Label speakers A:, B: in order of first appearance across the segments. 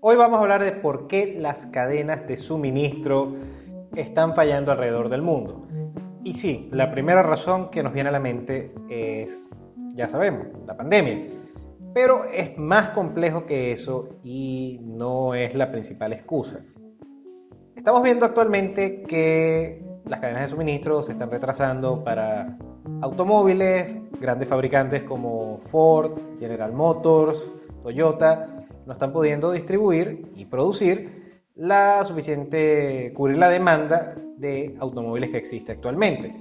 A: Hoy vamos a hablar de por qué las cadenas de suministro están fallando alrededor del mundo. Y sí, la primera razón que nos viene a la mente es, ya sabemos, la pandemia. Pero es más complejo que eso y no es la principal excusa. Estamos viendo actualmente que las cadenas de suministro se están retrasando para automóviles, grandes fabricantes como Ford, General Motors, Toyota, no están pudiendo distribuir y producir la suficiente, cubrir la demanda de automóviles que existe actualmente.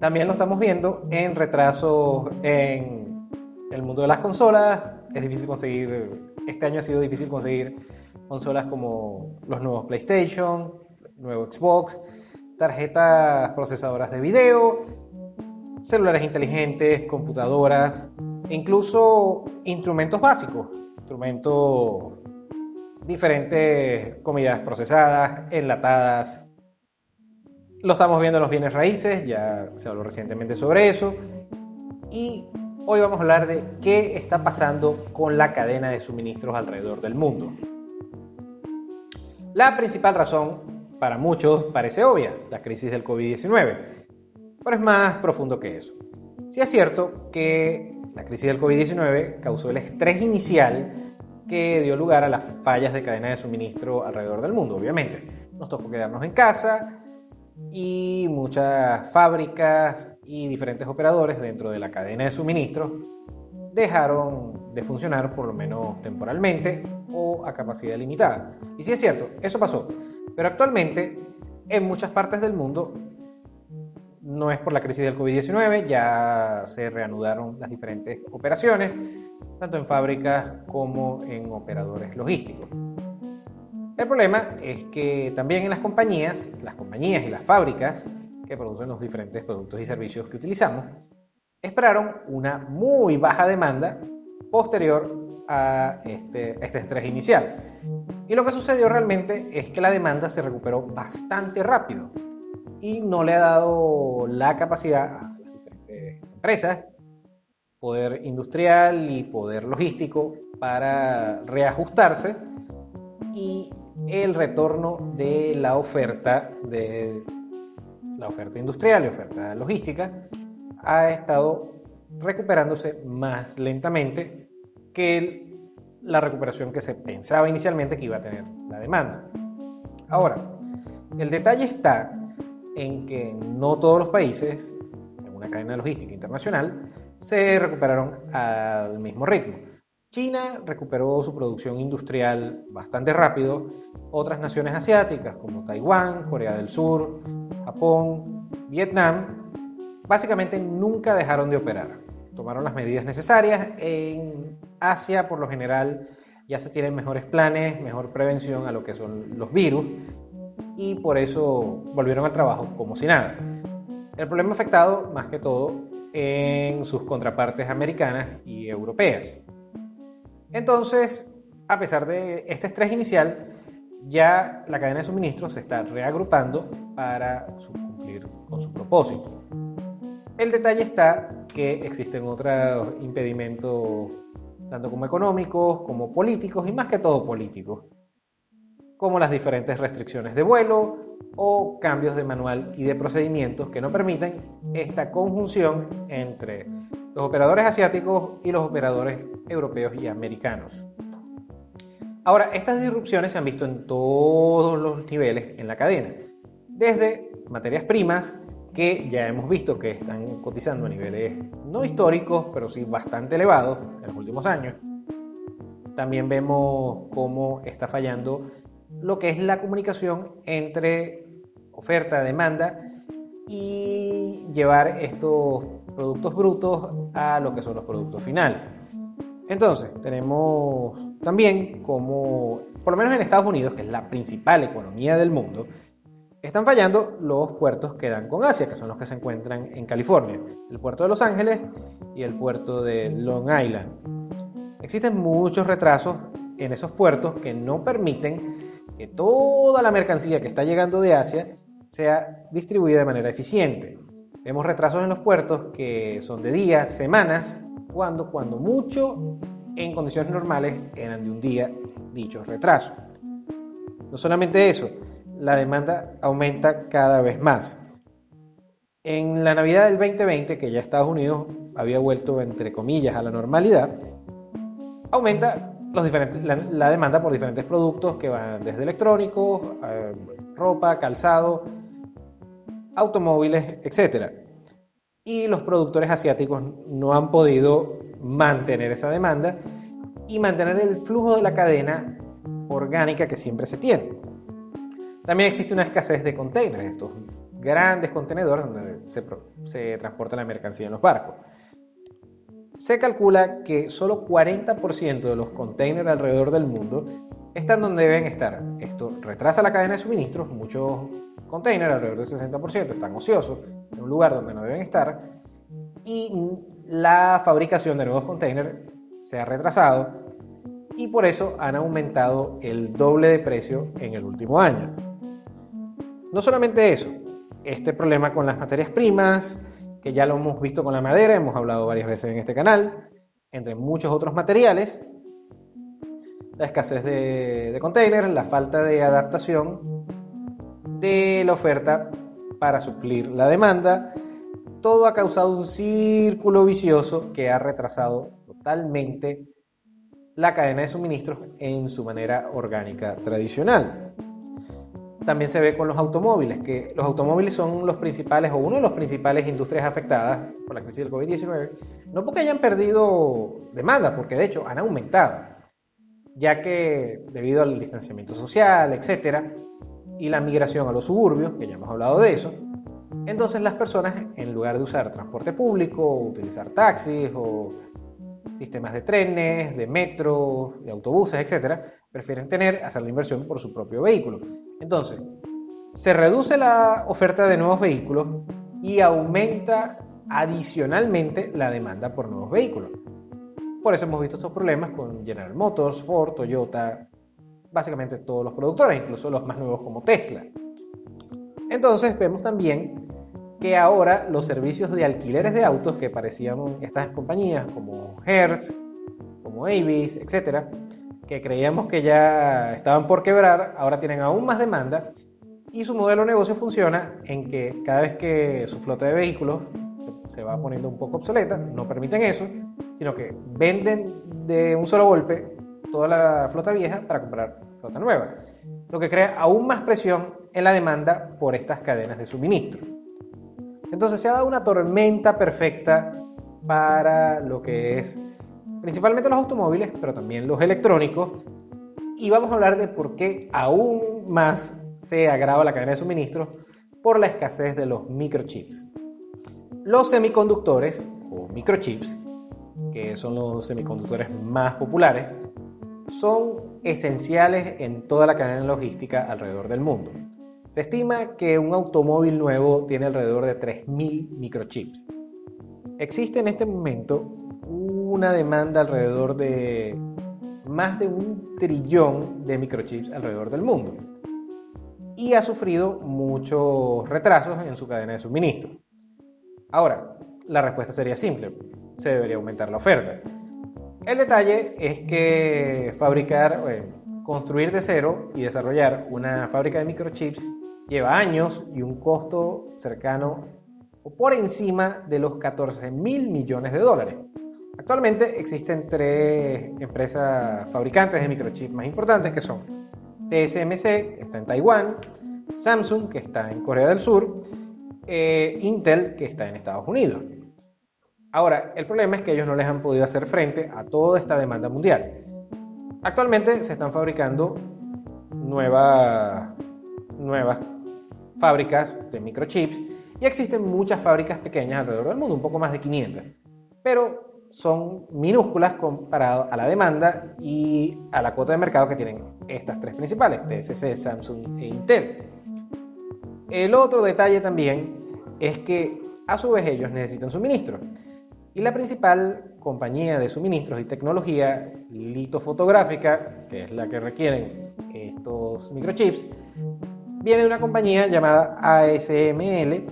A: También lo estamos viendo en retrasos en el mundo de las consolas. Es difícil conseguir, este año ha sido difícil conseguir consolas como los nuevos PlayStation, nuevo Xbox, tarjetas procesadoras de video, celulares inteligentes, computadoras, e incluso instrumentos básicos, instrumentos diferentes, comidas procesadas, enlatadas. Lo estamos viendo en los bienes raíces, ya se habló recientemente sobre eso. Y hoy vamos a hablar de qué está pasando con la cadena de suministros alrededor del mundo. La principal razón para muchos parece obvia, la crisis del COVID-19, pero es más profundo que eso. Sí es cierto que la crisis del COVID-19 causó el estrés inicial que dio lugar a las fallas de cadena de suministro alrededor del mundo, obviamente. Nos tocó quedarnos en casa y muchas fábricas y diferentes operadores dentro de la cadena de suministro dejaron de funcionar por lo menos temporalmente o a capacidad limitada. Y sí es cierto, eso pasó. Pero actualmente, en muchas partes del mundo, no es por la crisis del COVID-19, ya se reanudaron las diferentes operaciones, tanto en fábricas como en operadores logísticos. El problema es que también en las compañías, las compañías y las fábricas que producen los diferentes productos y servicios que utilizamos, esperaron una muy baja demanda posterior a este, este estrés inicial. Y lo que sucedió realmente es que la demanda se recuperó bastante rápido y no le ha dado la capacidad a las diferentes empresas, poder industrial y poder logístico para reajustarse y el retorno de la oferta de la oferta industrial y oferta logística ha estado recuperándose más lentamente que la recuperación que se pensaba inicialmente que iba a tener la demanda. Ahora, el detalle está en que no todos los países, en una cadena logística internacional, se recuperaron al mismo ritmo. China recuperó su producción industrial bastante rápido, otras naciones asiáticas como Taiwán, Corea del Sur, Japón, Vietnam, básicamente nunca dejaron de operar. Tomaron las medidas necesarias. En Asia, por lo general, ya se tienen mejores planes, mejor prevención a lo que son los virus y por eso volvieron al trabajo como si nada. El problema afectado más que todo en sus contrapartes americanas y europeas. Entonces, a pesar de este estrés inicial, ya la cadena de suministro se está reagrupando para cumplir con su propósito. El detalle está que existen otros impedimentos, tanto como económicos, como políticos, y más que todo políticos, como las diferentes restricciones de vuelo o cambios de manual y de procedimientos que no permiten esta conjunción entre los operadores asiáticos y los operadores europeos y americanos. Ahora, estas disrupciones se han visto en todos los niveles en la cadena, desde materias primas, que ya hemos visto que están cotizando a niveles no históricos, pero sí bastante elevados en los últimos años. También vemos cómo está fallando lo que es la comunicación entre oferta, demanda y llevar estos productos brutos a lo que son los productos finales. Entonces, tenemos también como, por lo menos en Estados Unidos, que es la principal economía del mundo, están fallando los puertos que dan con Asia, que son los que se encuentran en California, el puerto de Los Ángeles y el puerto de Long Island. Existen muchos retrasos en esos puertos que no permiten que toda la mercancía que está llegando de Asia sea distribuida de manera eficiente. Vemos retrasos en los puertos que son de días, semanas, cuando, cuando mucho en condiciones normales eran de un día dichos retrasos. No solamente eso, la demanda aumenta cada vez más. En la Navidad del 2020, que ya Estados Unidos había vuelto, entre comillas, a la normalidad, aumenta los diferentes, la, demanda por diferentes productos que van desde electrónicos, eh, ropa, calzado, automóviles, etc. Y los productores asiáticos no han podido mantener esa demanda y mantener el flujo de la cadena orgánica que siempre se tiene. También existe una escasez de containers, estos grandes contenedores donde se, transporta la mercancía en los barcos. Se calcula que solo 40% de los containers alrededor del mundo están donde deben estar. Esto retrasa la cadena de suministros, muchos containers, alrededor del 60%, están ociosos en un lugar donde no deben estar y la fabricación de nuevos containers se ha retrasado y por eso han aumentado el doble de precio en el último año. No solamente eso, este problema con las materias primas, que ya lo hemos visto con la madera, hemos hablado varias veces en este canal, entre muchos otros materiales, la escasez de, de containers, la falta de adaptación de la oferta para suplir la demanda, todo ha causado un círculo vicioso que ha retrasado totalmente la cadena de suministros en su manera orgánica tradicional. También se ve con los automóviles, que los automóviles son los principales o uno de los principales industrias afectadas por la crisis del COVID-19, no porque hayan perdido demanda, porque de hecho han aumentado, ya que debido al distanciamiento social, etcétera, y la migración a los suburbios, que ya hemos hablado de eso, entonces las personas, en lugar de usar transporte público, utilizar taxis o sistemas de trenes, de metro, de autobuses, etcétera, prefieren tener, hacer la inversión por su propio vehículo. Entonces, se reduce la oferta de nuevos vehículos y aumenta adicionalmente la demanda por nuevos vehículos. Por eso hemos visto estos problemas con General Motors, Ford, Toyota, básicamente todos los productores, incluso los más nuevos como Tesla. Entonces vemos también que ahora los servicios de alquileres de autos que parecían estas compañías como Hertz, como Avis, etcétera, que creíamos que ya estaban por quebrar, ahora tienen aún más demanda y su modelo de negocio funciona en que cada vez que su flota de vehículos se va poniendo un poco obsoleta, no permiten eso, sino que venden de un solo golpe toda la flota vieja para comprar flota nueva, lo que crea aún más presión en la demanda por estas cadenas de suministro. Entonces se ha dado una tormenta perfecta para lo que es principalmente los automóviles, pero también los electrónicos. Y vamos a hablar de por qué aún más se agrava la cadena de suministros por la escasez de los microchips. Los semiconductores o microchips, que son los semiconductores más populares, son esenciales en toda la cadena logística alrededor del mundo. Se estima que un automóvil nuevo tiene alrededor de 3.000 microchips. Existe en este momento una demanda alrededor de más de un trillón de microchips alrededor del mundo y ha sufrido muchos retrasos en su cadena de suministro. Ahora, la respuesta sería simple, se debería aumentar la oferta. El detalle es que fabricar, eh, construir de cero y desarrollar una fábrica de microchips lleva años y un costo cercano o por encima de los 14 mil millones de dólares. Actualmente existen tres empresas fabricantes de microchips más importantes que son TSMC, que está en Taiwán, Samsung, que está en Corea del Sur, e Intel, que está en Estados Unidos. Ahora, el problema es que ellos no les han podido hacer frente a toda esta demanda mundial. Actualmente se están fabricando nuevas, nuevas fábricas de microchips y existen muchas fábricas pequeñas alrededor del mundo, un poco más de 500, pero son minúsculas comparado a la demanda y a la cuota de mercado que tienen estas tres principales, TSC, Samsung e Intel. El otro detalle también es que a su vez ellos necesitan suministros y la principal compañía de suministros y tecnología litofotográfica, que es la que requieren estos microchips, viene de una compañía llamada ASML,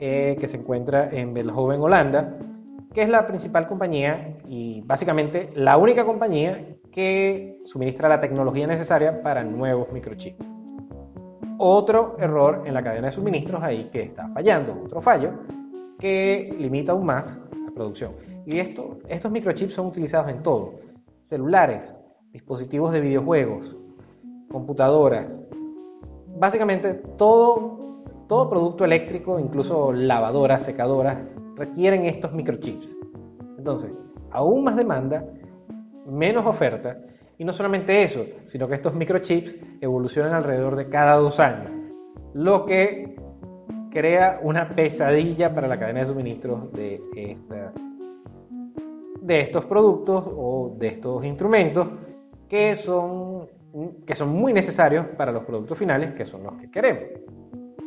A: eh, que se encuentra en Belhoven, Holanda, que es la principal compañía y básicamente la única compañía que suministra la tecnología necesaria para nuevos microchips. Otro error en la cadena de suministros ahí que está fallando, otro fallo que limita aún más la producción. Y esto, estos microchips son utilizados en todo, celulares, dispositivos de videojuegos, computadoras, básicamente todo, todo producto eléctrico, incluso lavadoras, secadoras, requieren estos microchips. Entonces, aún más demanda, menos oferta, y no solamente eso, sino que estos microchips evolucionan alrededor de cada dos años, lo que crea una pesadilla para la cadena de suministros de, estos productos o de estos instrumentos que son, que son muy necesarios para los productos finales, que son los que queremos.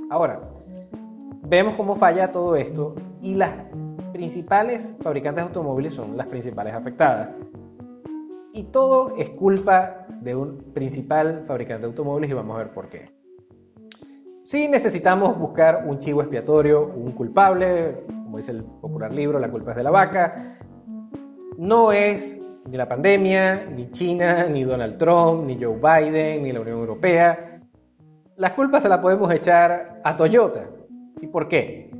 A: Ahora, vemos cómo falla todo esto y las principales fabricantes de automóviles son las principales afectadas. Y todo es culpa de un principal fabricante de automóviles y vamos a ver por qué. Si necesitamos buscar un chivo expiatorio, un culpable, como dice el popular libro, la culpa es de la vaca, no es ni la pandemia, ni China, ni Donald Trump, ni Joe Biden, ni la Unión Europea. Las culpas se las podemos echar a Toyota. ¿Y por qué?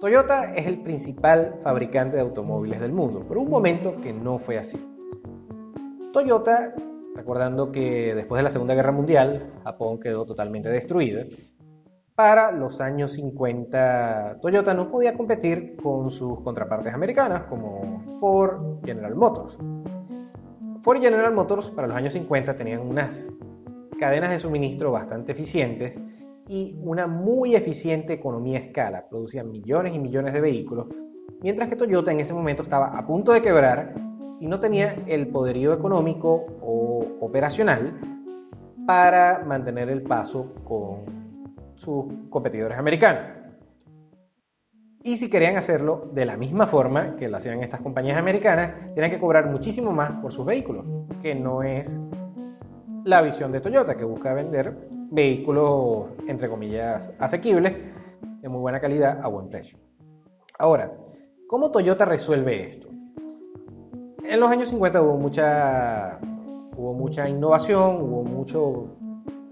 A: Toyota es el principal fabricante de automóviles del mundo, por un momento que no fue así. Toyota, recordando que después de la Segunda Guerra Mundial, Japón quedó totalmente destruida, para los años 50 Toyota no podía competir con sus contrapartes americanas como Ford, General Motors. Ford y General Motors para los años 50 tenían unas cadenas de suministro bastante eficientes y una muy eficiente economía a escala. Producían millones y millones de vehículos, mientras que Toyota en ese momento estaba a punto de quebrar y no tenía el poderío económico o operacional para mantener el paso con sus competidores americanos. Y si querían hacerlo de la misma forma que lo hacían estas compañías americanas, tenían que cobrar muchísimo más por sus vehículos, que no es la visión de Toyota, que busca vender vehículos, entre comillas, asequibles, de muy buena calidad, a buen precio. Ahora, ¿cómo Toyota resuelve esto? En los años 50 hubo mucha, innovación, hubo mucho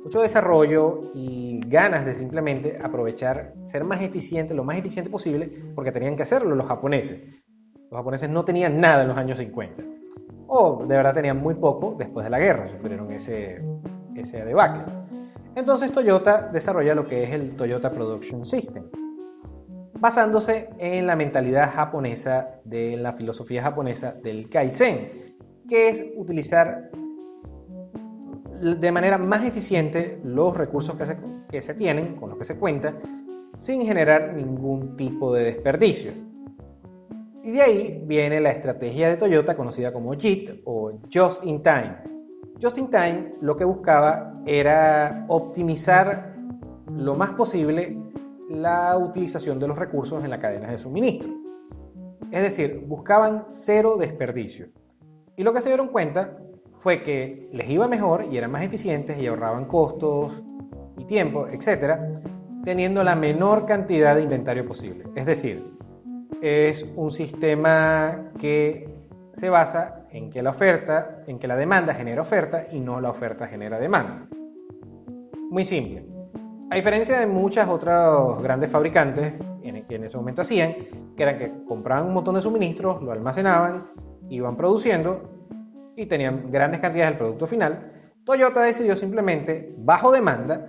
A: mucho desarrollo y ganas de simplemente aprovechar, ser más eficiente, lo más eficiente posible, porque tenían que hacerlo los japoneses. Los japoneses no tenían nada en los años 50. O de verdad tenían muy poco después de la guerra, sufrieron ese, ese debacle. Entonces Toyota desarrolla lo que es el Toyota Production System, basándose en la mentalidad japonesa, de la filosofía japonesa del Kaizen, que es utilizar de manera más eficiente los recursos que se, tienen, con los que se cuenta, sin generar ningún tipo de desperdicio. Y de ahí viene la estrategia de Toyota conocida como JIT o Just in Time. Just in Time lo que buscaba era optimizar lo más posible la utilización de los recursos en la cadena de suministro. Es decir, buscaban cero desperdicio. Y lo que se dieron cuenta fue que les iba mejor y eran más eficientes y ahorraban costos y tiempo, etcétera, teniendo la menor cantidad de inventario posible. Es decir, es un sistema que se basa en que la oferta, en que la demanda genera oferta y no la oferta genera demanda. Muy simple. A diferencia de muchas otras grandes fabricantes que en ese momento hacían, que eran que compraban un montón de suministros, lo almacenaban, iban produciendo y tenían grandes cantidades del producto final, Toyota decidió simplemente, bajo demanda,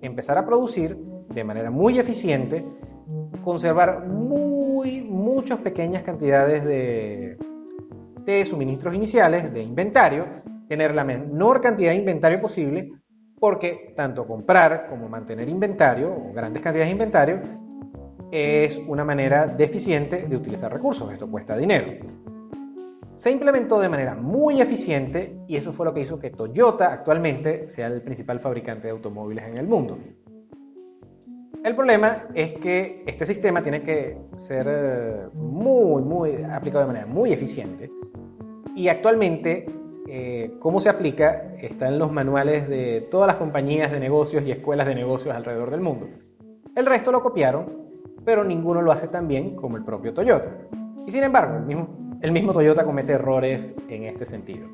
A: empezar a producir de manera muy eficiente, conservar muy, muchas pequeñas cantidades de, de suministros iniciales, de inventario, tener la menor cantidad de inventario posible, porque tanto comprar como mantener inventario o grandes cantidades de inventario es una manera deficiente de utilizar recursos. Esto cuesta dinero se implementó de manera muy eficiente y eso fue lo que hizo que Toyota actualmente sea el principal fabricante de automóviles en el mundo. El problema es que este sistema tiene que ser eh, muy, muy aplicado de manera muy eficiente y actualmente eh, cómo se aplica está en los manuales de todas las compañías de negocios y escuelas de negocios alrededor del mundo. El resto lo copiaron, pero ninguno lo hace tan bien como el propio Toyota. Y sin embargo, el mismo el mismo Toyota comete errores en este sentido.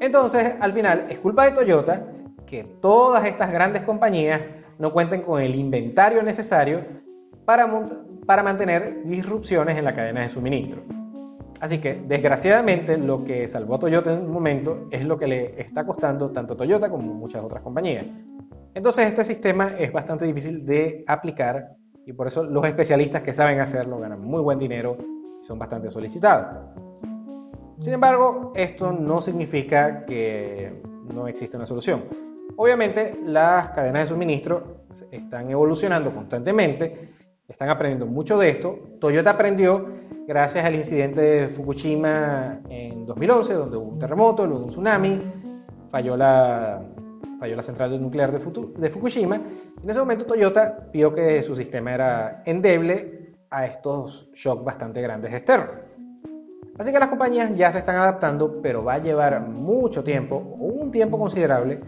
A: Entonces, al final, es culpa de Toyota que todas estas grandes compañías no cuenten con el inventario necesario para, para mantener disrupciones en la cadena de suministro. Así que, desgraciadamente, lo que salvó a Toyota en un momento es lo que le está costando tanto a Toyota como muchas otras compañías. Entonces, este sistema es bastante difícil de aplicar y por eso los especialistas que saben hacerlo ganan muy buen dinero y son bastante solicitados. Sin embargo, esto no significa que no existe una solución. Obviamente, las cadenas de suministro están evolucionando constantemente, están aprendiendo mucho de esto. Toyota aprendió gracias al incidente de Fukushima en 2011, donde hubo un terremoto, luego un tsunami, falló la, falló la central nuclear de, Fukushima. En ese momento Toyota vio que su sistema era endeble a estos shocks bastante grandes externos. Así que las compañías ya se están adaptando, pero va a llevar mucho tiempo, un tiempo considerable,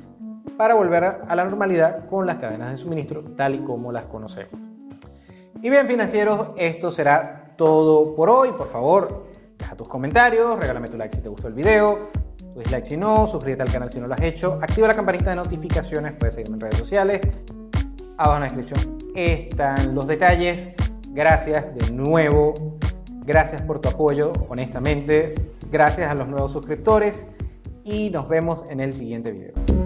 A: para volver a la normalidad con las cadenas de suministro tal y como las conocemos. Y bien financieros, esto será todo por hoy. Por favor, deja tus comentarios, regálame tu like si te gustó el video, tu dislike si no, suscríbete al canal si no lo has hecho, activa la campanita de notificaciones, puedes seguirme en redes sociales. Abajo en la descripción están los detalles. Gracias de nuevo. Gracias por tu apoyo, honestamente. Gracias a los nuevos suscriptores. Y nos vemos en el siguiente video.